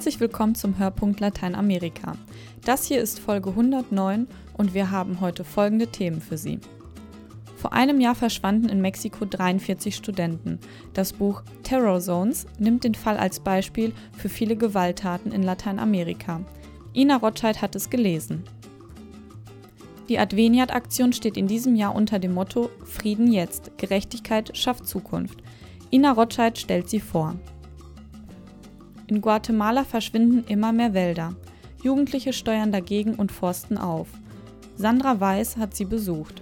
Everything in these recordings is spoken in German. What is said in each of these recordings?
Herzlich willkommen zum Hörpunkt Lateinamerika. Das hier ist Folge 109 und wir haben heute folgende Themen für Sie. Vor einem Jahr verschwanden in Mexiko 43 Studenten. Das Buch Terror Zones nimmt den Fall als Beispiel für viele Gewalttaten in Lateinamerika. Ina Rotscheid hat es gelesen. Die Adveniat-Aktion steht in diesem Jahr unter dem Motto Frieden jetzt, Gerechtigkeit schafft Zukunft. Ina Rotscheid stellt sie vor. In Guatemala verschwinden immer mehr Wälder. Jugendliche steuern dagegen und forsten auf. Sandra Weiß hat sie besucht.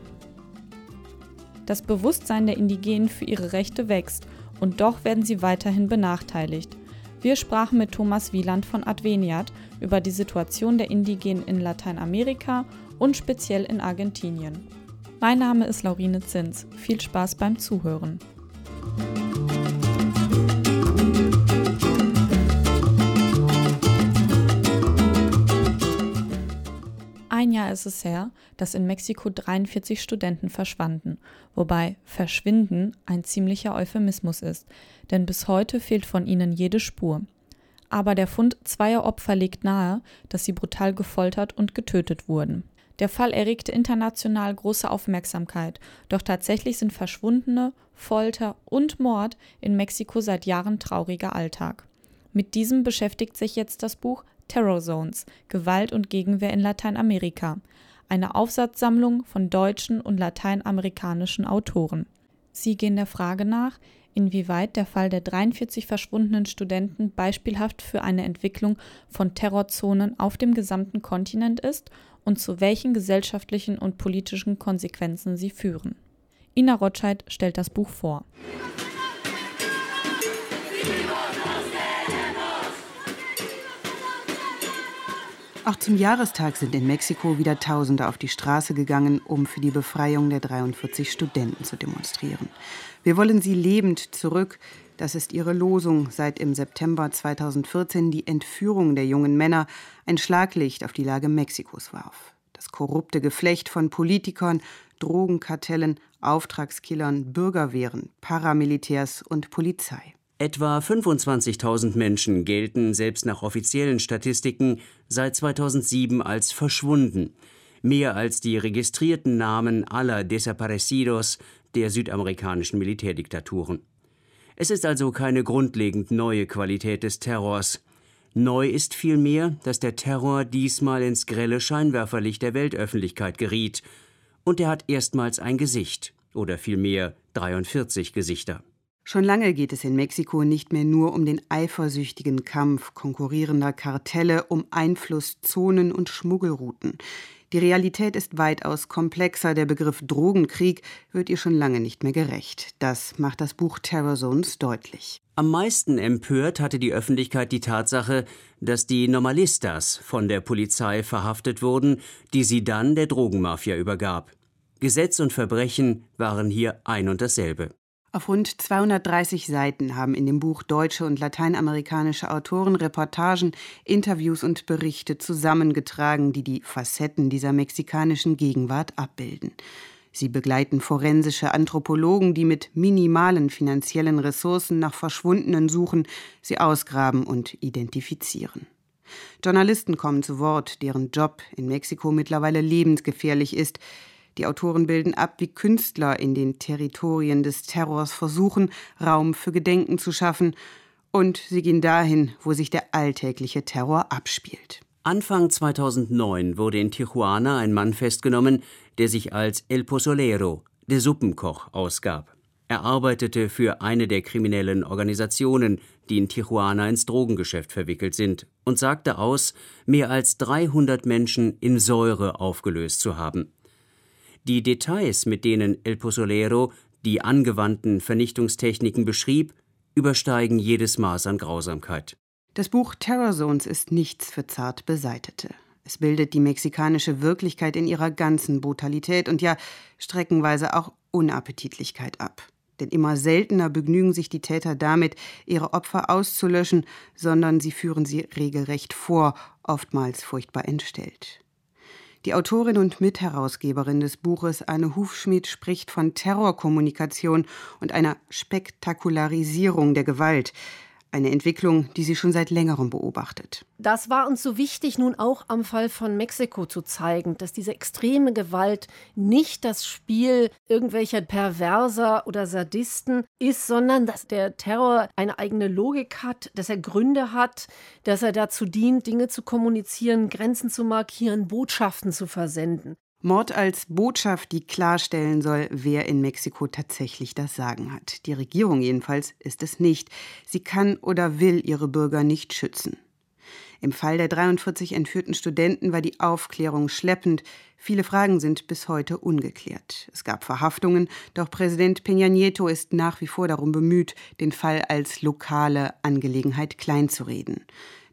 Das Bewusstsein der Indigenen für ihre Rechte wächst und doch werden sie weiterhin benachteiligt. Wir sprachen mit Thomas Wieland von Adveniat über die Situation der Indigenen in Lateinamerika und speziell in Argentinien. Mein Name ist Laurine Zins. Viel Spaß beim Zuhören. Ein Jahr ist es her, dass in Mexiko 43 Studenten verschwanden, wobei verschwinden ein ziemlicher Euphemismus ist, denn bis heute fehlt von ihnen jede Spur. Aber der Fund zweier Opfer legt nahe, dass sie brutal gefoltert und getötet wurden. Der Fall erregte international große Aufmerksamkeit, doch tatsächlich sind Verschwundene, Folter und Mord in Mexiko seit Jahren trauriger Alltag. Mit diesem beschäftigt sich jetzt das Buch Terror Zones Gewalt und Gegenwehr in Lateinamerika, eine Aufsatzsammlung von deutschen und lateinamerikanischen Autoren. Sie gehen der Frage nach, inwieweit der Fall der 43 verschwundenen Studenten beispielhaft für eine Entwicklung von Terrorzonen auf dem gesamten Kontinent ist und zu welchen gesellschaftlichen und politischen Konsequenzen sie führen. Ina Rotscheid stellt das Buch vor. Auch zum Jahrestag sind in Mexiko wieder Tausende auf die Straße gegangen, um für die Befreiung der 43 Studenten zu demonstrieren. Wir wollen sie lebend zurück. Das ist ihre Losung, seit im September 2014 die Entführung der jungen Männer ein Schlaglicht auf die Lage Mexikos warf. Das korrupte Geflecht von Politikern, Drogenkartellen, Auftragskillern, Bürgerwehren, Paramilitärs und Polizei. Etwa 25.000 Menschen gelten selbst nach offiziellen Statistiken seit 2007 als verschwunden, mehr als die registrierten Namen aller Desaparecidos der südamerikanischen Militärdiktaturen. Es ist also keine grundlegend neue Qualität des Terrors. Neu ist vielmehr, dass der Terror diesmal ins grelle Scheinwerferlicht der Weltöffentlichkeit geriet, und er hat erstmals ein Gesicht, oder vielmehr 43 Gesichter. Schon lange geht es in Mexiko nicht mehr nur um den eifersüchtigen Kampf konkurrierender Kartelle um Einflusszonen und Schmuggelrouten. Die Realität ist weitaus komplexer. Der Begriff Drogenkrieg wird ihr schon lange nicht mehr gerecht. Das macht das Buch Terror Zones deutlich. Am meisten empört hatte die Öffentlichkeit die Tatsache, dass die Normalistas von der Polizei verhaftet wurden, die sie dann der Drogenmafia übergab. Gesetz und Verbrechen waren hier ein und dasselbe. Auf rund 230 Seiten haben in dem Buch deutsche und lateinamerikanische Autoren Reportagen, Interviews und Berichte zusammengetragen, die die Facetten dieser mexikanischen Gegenwart abbilden. Sie begleiten forensische Anthropologen, die mit minimalen finanziellen Ressourcen nach Verschwundenen suchen, sie ausgraben und identifizieren. Journalisten kommen zu Wort, deren Job in Mexiko mittlerweile lebensgefährlich ist. Die Autoren bilden ab, wie Künstler in den Territorien des Terrors versuchen, Raum für Gedenken zu schaffen. Und sie gehen dahin, wo sich der alltägliche Terror abspielt. Anfang 2009 wurde in Tijuana ein Mann festgenommen, der sich als El Pozolero, der Suppenkoch, ausgab. Er arbeitete für eine der kriminellen Organisationen, die in Tijuana ins Drogengeschäft verwickelt sind, und sagte aus, mehr als 300 Menschen in Säure aufgelöst zu haben. Die Details, mit denen El Pozolero die angewandten Vernichtungstechniken beschrieb, übersteigen jedes Maß an Grausamkeit. Das Buch Terror Zones ist nichts für zart Beseitete. Es bildet die mexikanische Wirklichkeit in ihrer ganzen Brutalität und ja streckenweise auch Unappetitlichkeit ab. Denn immer seltener begnügen sich die Täter damit, ihre Opfer auszulöschen, sondern sie führen sie regelrecht vor, oftmals furchtbar entstellt. Die Autorin und Mitherausgeberin des Buches Anne Hufschmidt spricht von Terrorkommunikation und einer Spektakularisierung der Gewalt. Eine Entwicklung, die sie schon seit längerem beobachtet. Das war uns so wichtig, nun auch am Fall von Mexiko zu zeigen, dass diese extreme Gewalt nicht das Spiel irgendwelcher Perverser oder Sadisten ist, sondern dass der Terror eine eigene Logik hat, dass er Gründe hat, dass er dazu dient, Dinge zu kommunizieren, Grenzen zu markieren, Botschaften zu versenden. Mord als Botschaft, die klarstellen soll, wer in Mexiko tatsächlich das Sagen hat. Die Regierung jedenfalls ist es nicht. Sie kann oder will ihre Bürger nicht schützen. Im Fall der 43 entführten Studenten war die Aufklärung schleppend. Viele Fragen sind bis heute ungeklärt. Es gab Verhaftungen, doch Präsident Peña Nieto ist nach wie vor darum bemüht, den Fall als lokale Angelegenheit kleinzureden.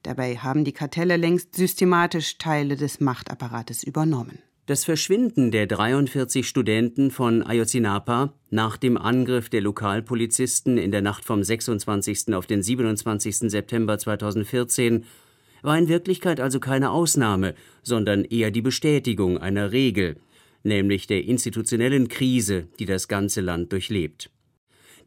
Dabei haben die Kartelle längst systematisch Teile des Machtapparates übernommen. Das Verschwinden der 43 Studenten von Ayotzinapa nach dem Angriff der Lokalpolizisten in der Nacht vom 26. auf den 27. September 2014 war in Wirklichkeit also keine Ausnahme, sondern eher die Bestätigung einer Regel, nämlich der institutionellen Krise, die das ganze Land durchlebt.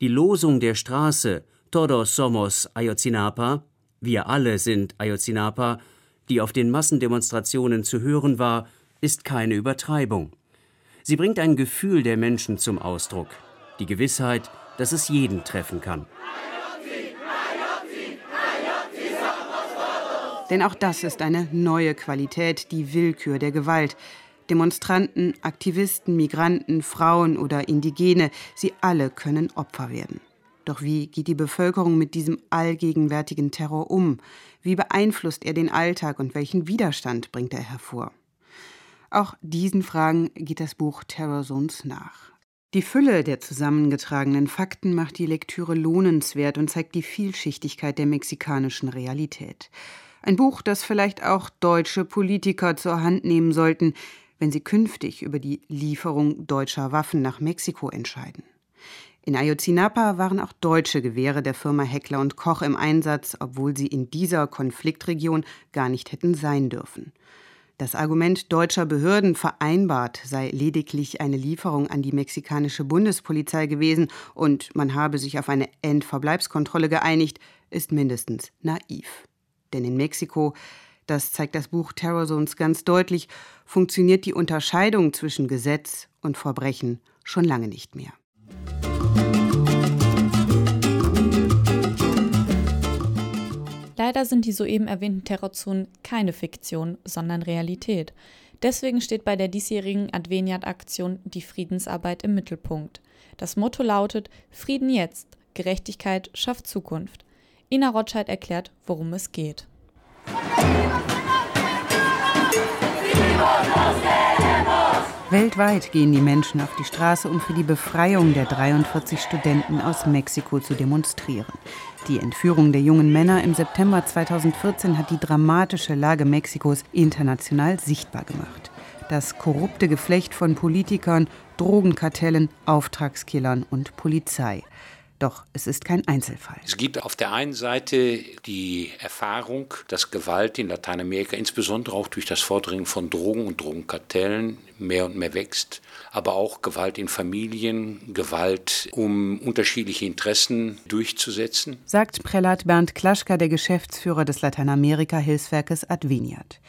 Die Losung der Straße Todos somos Ayotzinapa, wir alle sind Ayotzinapa, die auf den Massendemonstrationen zu hören war, ist keine Übertreibung. Sie bringt ein Gefühl der Menschen zum Ausdruck, die Gewissheit, dass es jeden treffen kann. Denn auch das ist eine neue Qualität, die Willkür der Gewalt. Demonstranten, Aktivisten, Migranten, Frauen oder Indigene, sie alle können Opfer werden. Doch wie geht die Bevölkerung mit diesem allgegenwärtigen Terror um? Wie beeinflusst er den Alltag und welchen Widerstand bringt er hervor? Auch diesen Fragen geht das Buch Terror Zones nach. Die Fülle der zusammengetragenen Fakten macht die Lektüre lohnenswert und zeigt die Vielschichtigkeit der mexikanischen Realität. Ein Buch, das vielleicht auch deutsche Politiker zur Hand nehmen sollten, wenn sie künftig über die Lieferung deutscher Waffen nach Mexiko entscheiden. In Ayotzinapa waren auch deutsche Gewehre der Firma Heckler und Koch im Einsatz, obwohl sie in dieser Konfliktregion gar nicht hätten sein dürfen. Das Argument deutscher Behörden vereinbart sei lediglich eine Lieferung an die mexikanische Bundespolizei gewesen und man habe sich auf eine Endverbleibskontrolle geeinigt, ist mindestens naiv. Denn in Mexiko, das zeigt das Buch Terror Zones ganz deutlich, funktioniert die Unterscheidung zwischen Gesetz und Verbrechen schon lange nicht mehr. Leider sind die soeben erwähnten Terrorzonen keine Fiktion, sondern Realität. Deswegen steht bei der diesjährigen Adveniat-Aktion die Friedensarbeit im Mittelpunkt. Das Motto lautet Frieden jetzt, Gerechtigkeit schafft Zukunft. Ina Rotscheid erklärt, worum es geht. Weltweit gehen die Menschen auf die Straße, um für die Befreiung der 43 Studenten aus Mexiko zu demonstrieren. Die Entführung der jungen Männer im September 2014 hat die dramatische Lage Mexikos international sichtbar gemacht. Das korrupte Geflecht von Politikern, Drogenkartellen, Auftragskillern und Polizei. Doch es ist kein Einzelfall. Es gibt auf der einen Seite die Erfahrung, dass Gewalt in Lateinamerika, insbesondere auch durch das Vordringen von Drogen und Drogenkartellen, mehr und mehr wächst. Aber auch Gewalt in Familien, Gewalt, um unterschiedliche Interessen durchzusetzen. Sagt Prälat Bernd Klaschka, der Geschäftsführer des Lateinamerika-Hilfswerkes Adveniat.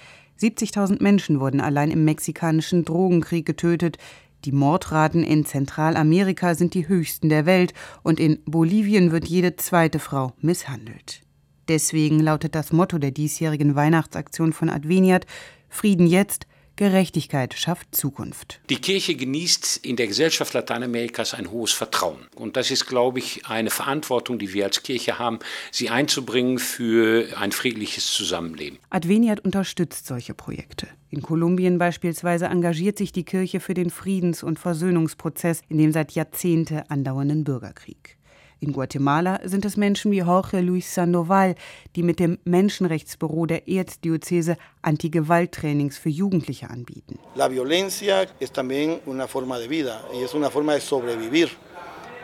70.000 Menschen wurden allein im mexikanischen Drogenkrieg getötet. Die Mordraten in Zentralamerika sind die höchsten der Welt und in Bolivien wird jede zweite Frau misshandelt. Deswegen lautet das Motto der diesjährigen Weihnachtsaktion von Adveniat Frieden jetzt, Gerechtigkeit schafft Zukunft. Die Kirche genießt in der Gesellschaft Lateinamerikas ein hohes Vertrauen. Und das ist, glaube ich, eine Verantwortung, die wir als Kirche haben, sie einzubringen für ein friedliches Zusammenleben. Adveniat unterstützt solche Projekte. In Kolumbien beispielsweise engagiert sich die Kirche für den Friedens- und Versöhnungsprozess in dem seit Jahrzehnte andauernden Bürgerkrieg. In Guatemala sind es Menschen wie Jorge Luis Sandoval, die mit dem Menschenrechtsbüro der Erzdiözese Anti-Gewalt-Trainings für Jugendliche anbieten. La violencia es también una forma de vida y es una forma de sobrevivir.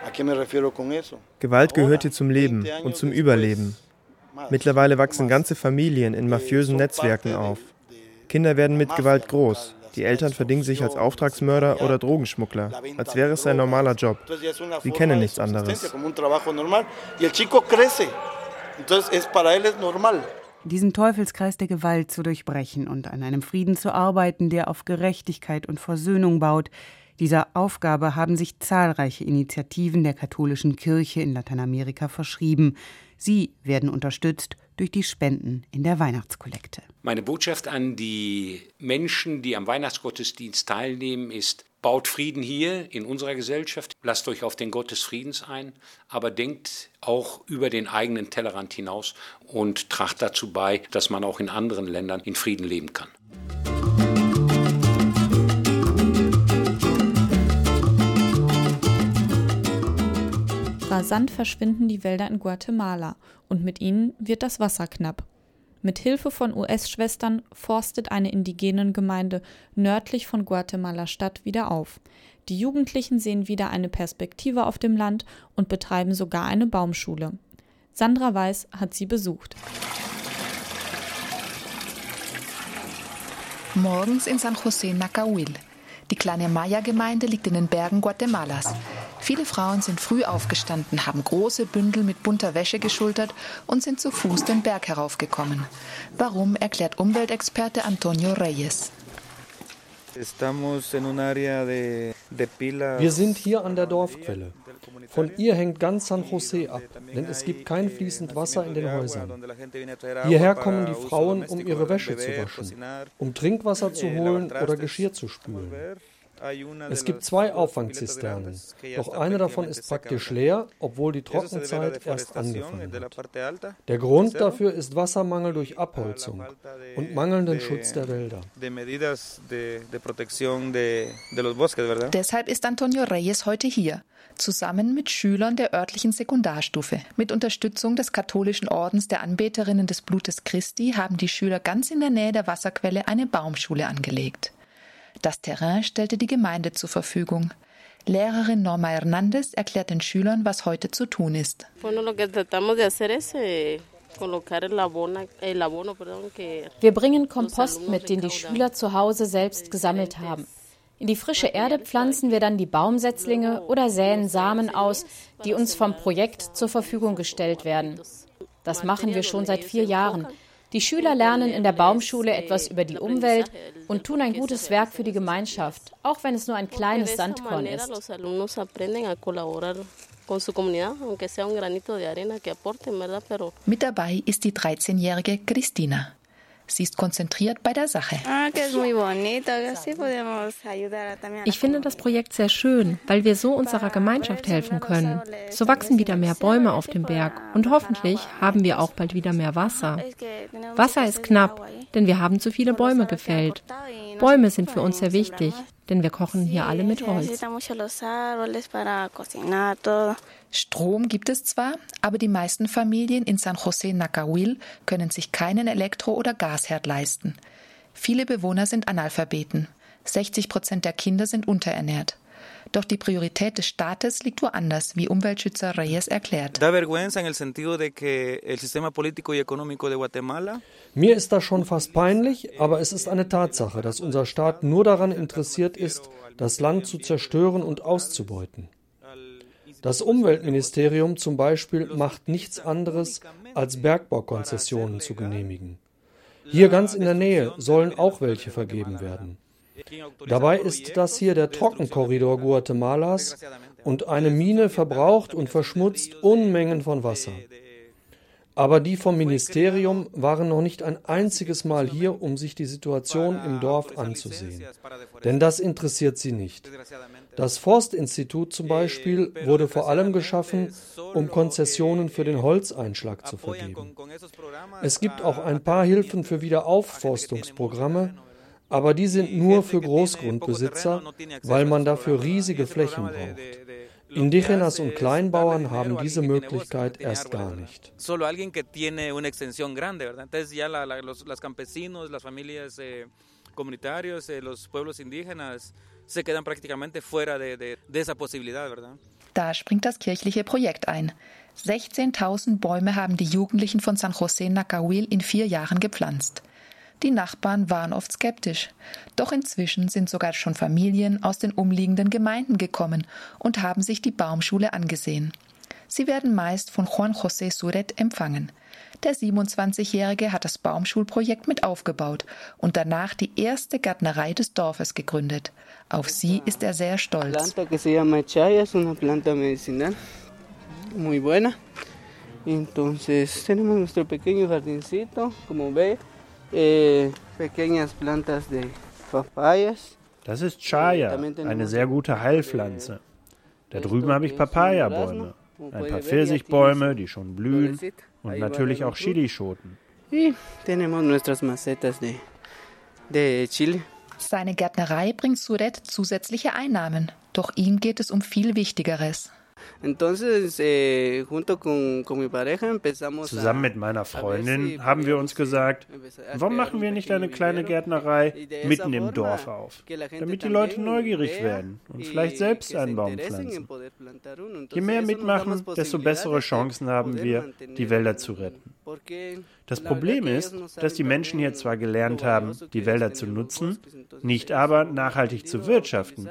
¿A qué me refiero con eso? Gewalt gehört hier zum Leben und zum Überleben. Mittlerweile wachsen ganze Familien in mafiösen Netzwerken auf. Kinder werden mit Gewalt groß. Die Eltern verdingen sich als Auftragsmörder oder Drogenschmuggler, als wäre es ein normaler Job. Sie kennen nichts anderes. Diesen Teufelskreis der Gewalt zu durchbrechen und an einem Frieden zu arbeiten, der auf Gerechtigkeit und Versöhnung baut. Dieser Aufgabe haben sich zahlreiche Initiativen der katholischen Kirche in Lateinamerika verschrieben. Sie werden unterstützt durch die Spenden in der Weihnachtskollekte. Meine Botschaft an die Menschen, die am Weihnachtsgottesdienst teilnehmen, ist, baut Frieden hier in unserer Gesellschaft, lasst euch auf den Gott des Friedens ein, aber denkt auch über den eigenen Tellerrand hinaus und tracht dazu bei, dass man auch in anderen Ländern in Frieden leben kann. Rasant verschwinden die Wälder in Guatemala und mit ihnen wird das Wasser knapp. Mit Hilfe von US-Schwestern forstet eine indigenen Gemeinde nördlich von Guatemala-Stadt wieder auf. Die Jugendlichen sehen wieder eine Perspektive auf dem Land und betreiben sogar eine Baumschule. Sandra Weiß hat sie besucht. Morgens in San José Nacahuil. Die kleine Maya-Gemeinde liegt in den Bergen Guatemalas. Viele Frauen sind früh aufgestanden, haben große Bündel mit bunter Wäsche geschultert und sind zu Fuß den Berg heraufgekommen. Warum, erklärt Umweltexperte Antonio Reyes. Wir sind hier an der Dorfquelle. Von ihr hängt ganz San José ab, denn es gibt kein fließend Wasser in den Häusern. Hierher kommen die Frauen, um ihre Wäsche zu waschen, um Trinkwasser zu holen oder Geschirr zu spülen. Es gibt zwei Auffangzisternen, doch eine davon ist praktisch leer, obwohl die Trockenzeit erst angefangen hat. Der Grund dafür ist Wassermangel durch Abholzung und mangelnden Schutz der Wälder. Deshalb ist Antonio Reyes heute hier, zusammen mit Schülern der örtlichen Sekundarstufe. Mit Unterstützung des katholischen Ordens der Anbeterinnen des Blutes Christi haben die Schüler ganz in der Nähe der Wasserquelle eine Baumschule angelegt. Das Terrain stellte die Gemeinde zur Verfügung. Lehrerin Norma Hernandez erklärt den Schülern, was heute zu tun ist. Eh, Wir bringen Kompost mit, den die Schüler zu Hause selbst gesammelt haben. In die frische Erde pflanzen wir dann die Baumsetzlinge oder säen Samen aus, die uns vom Projekt zur Verfügung gestellt werden. Das machen wir schon seit vier Jahren. Die Schüler lernen in der Baumschule etwas über die Umwelt und tun ein gutes Werk für die Gemeinschaft, auch wenn es nur ein kleines Sandkorn ist. Mit dabei ist die 13-jährige Christina. Sie ist konzentriert bei der Sache. Ah, ich finde das Projekt sehr schön, weil wir so unserer Gemeinschaft helfen können. So wachsen wieder mehr Bäume auf dem Berg und hoffentlich haben wir auch bald wieder mehr Wasser. Wasser ist knapp, denn wir haben zu viele Bäume gefällt. Bäume sind für uns sehr wichtig, denn wir kochen hier alle mit Holz. Strom gibt es zwar, aber die meisten Familien in San José Nacahuil können sich keinen Elektro- oder Gasherd leisten. Viele Bewohner sind Analphabeten. 60 Prozent der Kinder sind unterernährt. Doch die Priorität des Staates liegt woanders, wie Umweltschützer Reyes erklärt. Mir ist das schon fast peinlich, aber es ist eine Tatsache, dass unser Staat nur daran interessiert ist, das Land zu zerstören und auszubeuten. Das Umweltministerium zum Beispiel macht nichts anderes, als Bergbaukonzessionen zu genehmigen. Hier ganz in der Nähe sollen auch welche vergeben werden. Dabei ist das hier der Trockenkorridor Guatemalas und eine Mine verbraucht und verschmutzt Unmengen von Wasser. Aber die vom Ministerium waren noch nicht ein einziges Mal hier, um sich die Situation im Dorf anzusehen. Denn das interessiert sie nicht. Das Forstinstitut zum Beispiel wurde vor allem geschaffen, um Konzessionen für den Holzeinschlag zu vergeben. Es gibt auch ein paar Hilfen für Wiederaufforstungsprogramme, aber die sind nur für Großgrundbesitzer, weil man dafür riesige Flächen braucht. Indigenas und Kleinbauern haben diese Möglichkeit erst gar nicht. Solo alguien que tiene una extensión grande, ¿verdad? Entonces ya los campesinos, las familias comunitarios, los pueblos indígenas se quedan prácticamente fuera de, de, de esa posibilidad, ¿verdad? Da springt das kirchliche Projekt ein. 16.000 Bäume haben die Jugendlichen von San José Nacahuil in vier Jahren gepflanzt. Die Nachbarn waren oft skeptisch. Doch inzwischen sind sogar schon Familien aus den umliegenden Gemeinden gekommen und haben sich die Baumschule angesehen. Sie werden meist von Juan José Suret empfangen. Der 27-Jährige hat das Baumschulprojekt mit aufgebaut und danach die erste Gärtnerei des Dorfes gegründet. Auf sie ist er sehr stolz. Muy buena. Entonces tenemos nuestro pequeño jardincito, como ve, eh, pequeñas plantas de papayas. Das ist Chaya, eine sehr gute Heilpflanze. Da drüben habe ich Papaya-Bäume, ein paar Pfirsichbäume, die schon blühen und natürlich auch Chilischoten. Seine Gärtnerei bringt Suret zusätzliche Einnahmen, doch ihm geht es um viel Wichtigeres. Eh, Zusammen mit meiner Freundin haben wir uns gesagt, warum machen wir nicht eine kleine Gärtnerei mitten im Dorf auf, damit die Leute neugierig werden und vielleicht selbst einen Baum pflanzen. Je mehr mitmachen, desto bessere Chancen haben wir, die Wälder zu retten. Das Problem ist, dass die Menschen hier zwar gelernt haben, die Wälder zu nutzen, nicht aber nachhaltig zu wirtschaften.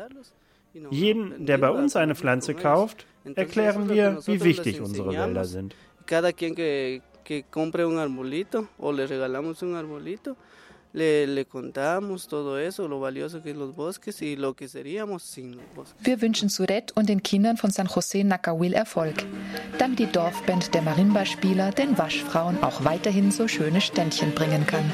Jeden, der bei uns eine Pflanze kauft, erklären wir, wie wichtig unsere Wälder sind. Cada quien que, que compre un arbolito o le regalamos un arbolito, le, le contamos todo eso, lo valioso que es los bosques y lo que seríamos sin los bosques. Wir wünschen Suret und den Kindern von San José Nacawil Erfolg, damit die Dorfband der Marimba-Spieler den Waschfrauen auch weiterhin so schöne Ständchen bringen kann.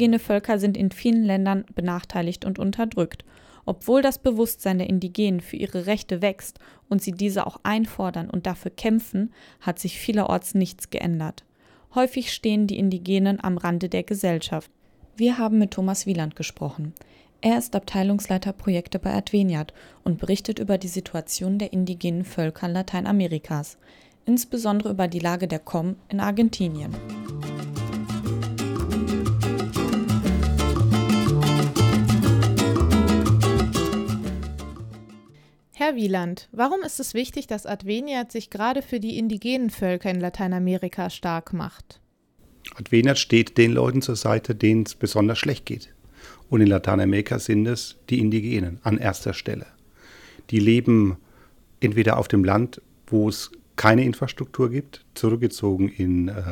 Indigene Völker sind in vielen Ländern benachteiligt und unterdrückt. Obwohl das Bewusstsein der Indigenen für ihre Rechte wächst und sie diese auch einfordern und dafür kämpfen, hat sich vielerorts nichts geändert. Häufig stehen die Indigenen am Rande der Gesellschaft. Wir haben mit Thomas Wieland gesprochen. Er ist Abteilungsleiter Projekte bei Adveniat und berichtet über die Situation der indigenen Völker Lateinamerikas, insbesondere über die Lage der COM in Argentinien. Herr Wieland, warum ist es wichtig, dass Adveniat sich gerade für die indigenen Völker in Lateinamerika stark macht? Adveniat steht den Leuten zur Seite, denen es besonders schlecht geht. Und in Lateinamerika sind es die Indigenen an erster Stelle. Die leben entweder auf dem Land, wo es keine Infrastruktur gibt, zurückgezogen in äh,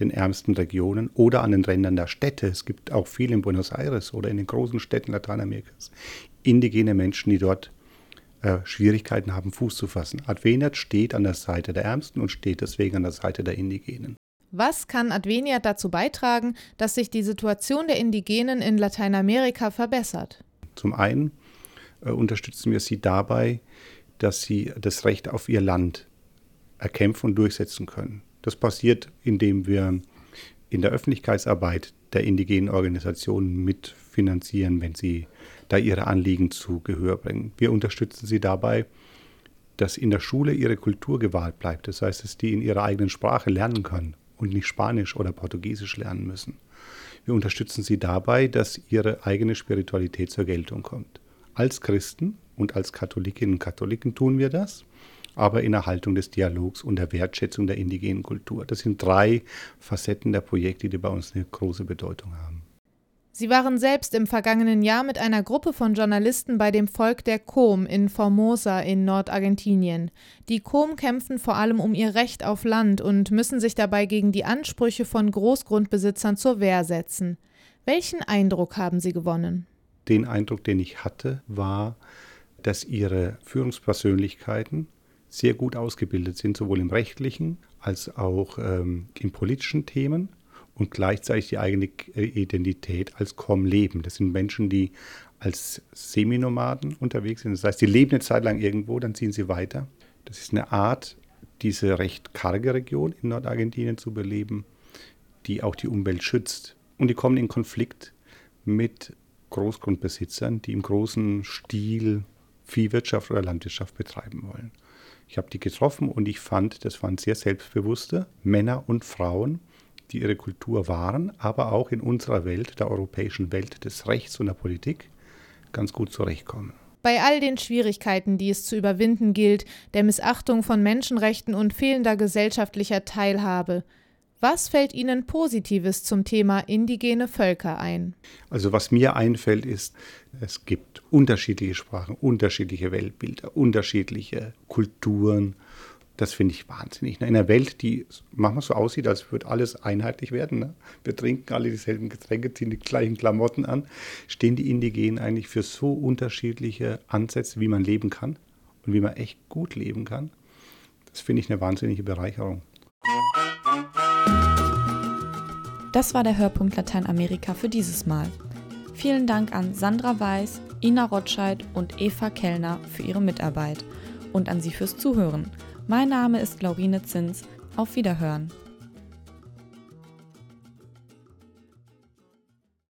den ärmsten Regionen oder an den Rändern der Städte. Es gibt auch viel in Buenos Aires oder in den großen Städten Lateinamerikas indigene Menschen, die dort äh, Schwierigkeiten haben, Fuß zu fassen. Adveniat steht an der Seite der Ärmsten und steht deswegen an der Seite der Indigenen. Was kann Adveniat dazu beitragen, dass sich die Situation der Indigenen in Lateinamerika verbessert? Zum einen äh, unterstützen wir sie dabei, dass sie das Recht auf ihr Land erkämpfen und durchsetzen können. Das passiert, indem wir in der Öffentlichkeitsarbeit der indigenen Organisationen mitfinanzieren, wenn sie da ihre Anliegen zu Gehör bringen. Wir unterstützen sie dabei, dass in der Schule ihre Kultur gewahrt bleibt. Das heißt, dass die in ihrer eigenen Sprache lernen können und nicht Spanisch oder Portugiesisch lernen müssen. Wir unterstützen sie dabei, dass ihre eigene Spiritualität zur Geltung kommt. Als Christen und als Katholikinnen und Katholiken tun wir das, aber in Erhaltung des Dialogs und der Wertschätzung der indigenen Kultur. Das sind drei Facetten der Projekte, die bei uns eine große Bedeutung haben. Sie waren selbst im vergangenen Jahr mit einer Gruppe von Journalisten bei dem Volk der Kom in Formosa in Nordargentinien. Die Kom kämpfen vor allem um ihr Recht auf Land und müssen sich dabei gegen die Ansprüche von Großgrundbesitzern zur Wehr setzen. Welchen Eindruck haben Sie gewonnen? Den Eindruck, den ich hatte, war, dass ihre Führungspersönlichkeiten sehr gut ausgebildet sind, sowohl im rechtlichen als auch ähm, in politischen Themen und gleichzeitig die eigene Identität als Kom leben. Das sind Menschen, die als Seminomaden unterwegs sind. Das heißt, die leben eine Zeit lang irgendwo, dann ziehen sie weiter. Das ist eine Art, diese recht karge Region in Nordargentinien zu beleben, die auch die Umwelt schützt. Und die kommen in Konflikt mit Großgrundbesitzern, die im großen Stil Viehwirtschaft oder Landwirtschaft betreiben wollen. Ich habe die getroffen und ich fand, das waren sehr selbstbewusste Männer und Frauen, die ihre Kultur wahren, aber auch in unserer Welt, der europäischen Welt des Rechts und der Politik, ganz gut zurechtkommen. Bei all den Schwierigkeiten, die es zu überwinden gilt, der Missachtung von Menschenrechten und fehlender gesellschaftlicher Teilhabe, was fällt Ihnen Positives zum Thema indigene Völker ein? Also was mir einfällt ist, es gibt unterschiedliche Sprachen, unterschiedliche Weltbilder, unterschiedliche Kulturen. Das finde ich wahnsinnig. In einer Welt, die manchmal so aussieht, als würde alles einheitlich werden. Ne? Wir trinken alle dieselben Getränke, ziehen die gleichen Klamotten an. Stehen die Indigenen eigentlich für so unterschiedliche Ansätze, wie man leben kann und wie man echt gut leben kann? Das finde ich eine wahnsinnige Bereicherung. Das war der Hörpunkt Lateinamerika für dieses Mal. Vielen Dank an Sandra Weiß, Ina Rotscheid und Eva Kellner für ihre Mitarbeit und an Sie fürs Zuhören. Mein Name ist Laurine Zins. Auf Wiederhören.